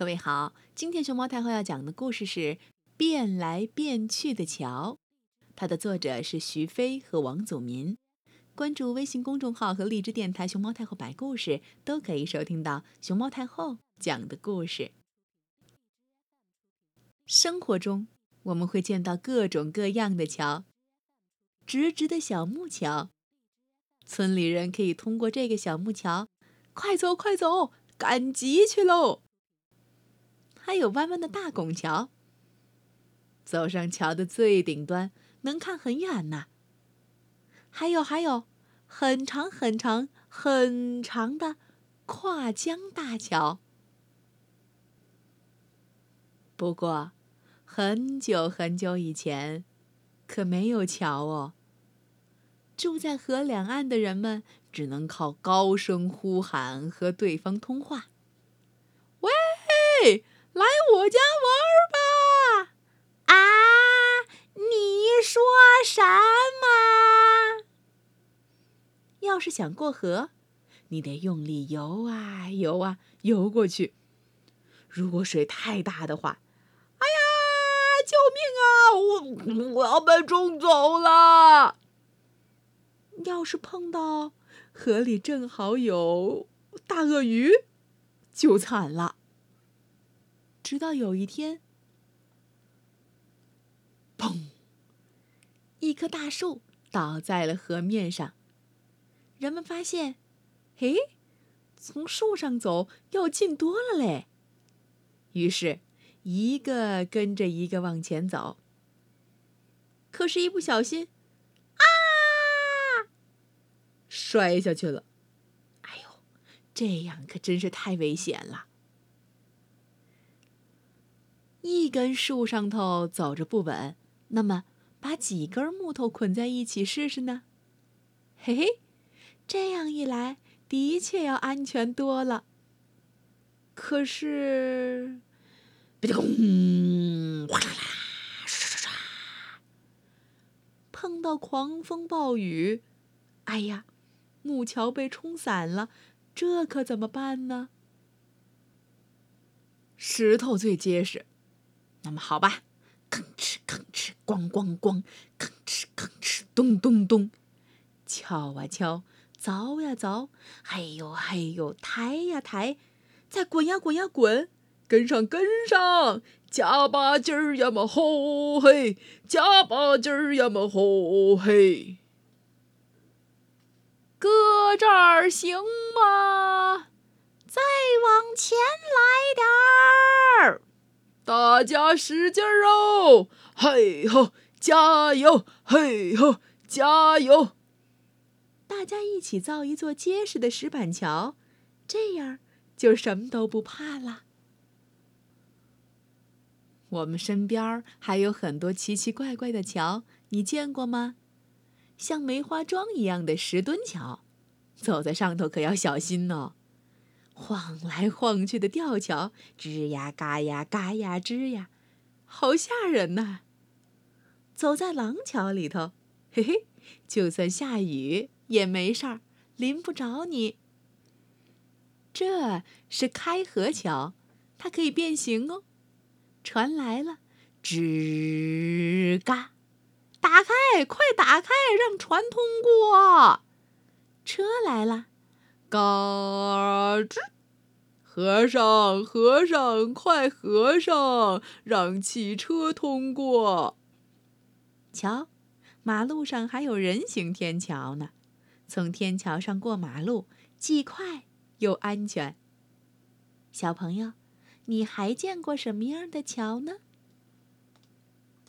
各位好，今天熊猫太后要讲的故事是《变来变去的桥》，它的作者是徐飞和王祖民。关注微信公众号和荔枝电台“熊猫太后摆故事”，都可以收听到熊猫太后讲的故事。生活中，我们会见到各种各样的桥，直直的小木桥，村里人可以通过这个小木桥，快走快走，赶集去喽。还有弯弯的大拱桥，走上桥的最顶端，能看很远呢。还有还有，很长很长很长的跨江大桥。不过，很久很久以前，可没有桥哦。住在河两岸的人们，只能靠高声呼喊和对方通话。喂！来我家玩吧！啊，你说什么？要是想过河，你得用力游啊游啊游过去。如果水太大的话，哎呀，救命啊！我我要被冲走了。要是碰到河里正好有大鳄鱼，就惨了。直到有一天，砰！一棵大树倒在了河面上。人们发现，嘿，从树上走要近多了嘞。于是，一个跟着一个往前走。可是，一不小心，啊，摔下去了。哎呦，这样可真是太危险了。一根树上头走着不稳，那么把几根木头捆在一起试试呢？嘿嘿，这样一来的确要安全多了。可是，咚！哗啦啦，唰唰唰，碰到狂风暴雨，哎呀，木桥被冲散了，这可怎么办呢？石头最结实。那么好吧，吭哧吭哧，咣咣咣，吭哧吭哧，咚咚咚，敲啊敲，凿呀凿，嘿呦嘿呦，抬呀抬，再滚呀滚呀滚，跟上跟上，加把劲儿呀嘛吼嘿，加把劲儿呀嘛吼嘿，搁这儿行吗？再往前来点儿。大家使劲儿哦！嘿吼，加油！嘿吼，加油！大家一起造一座结实的石板桥，这样就什么都不怕了。我们身边还有很多奇奇怪怪的桥，你见过吗？像梅花桩一样的石墩桥，走在上头可要小心哦。晃来晃去的吊桥，吱呀嘎呀嘎呀吱呀，好吓人呐！走在廊桥里头，嘿嘿，就算下雨也没事儿，淋不着你。这是开河桥，它可以变形哦。船来了，吱嘎，打开，快打开，让船通过。车来了。嘎吱，和尚，和尚，快和尚，让汽车通过。瞧，马路上还有人行天桥呢，从天桥上过马路既快又安全。小朋友，你还见过什么样的桥呢？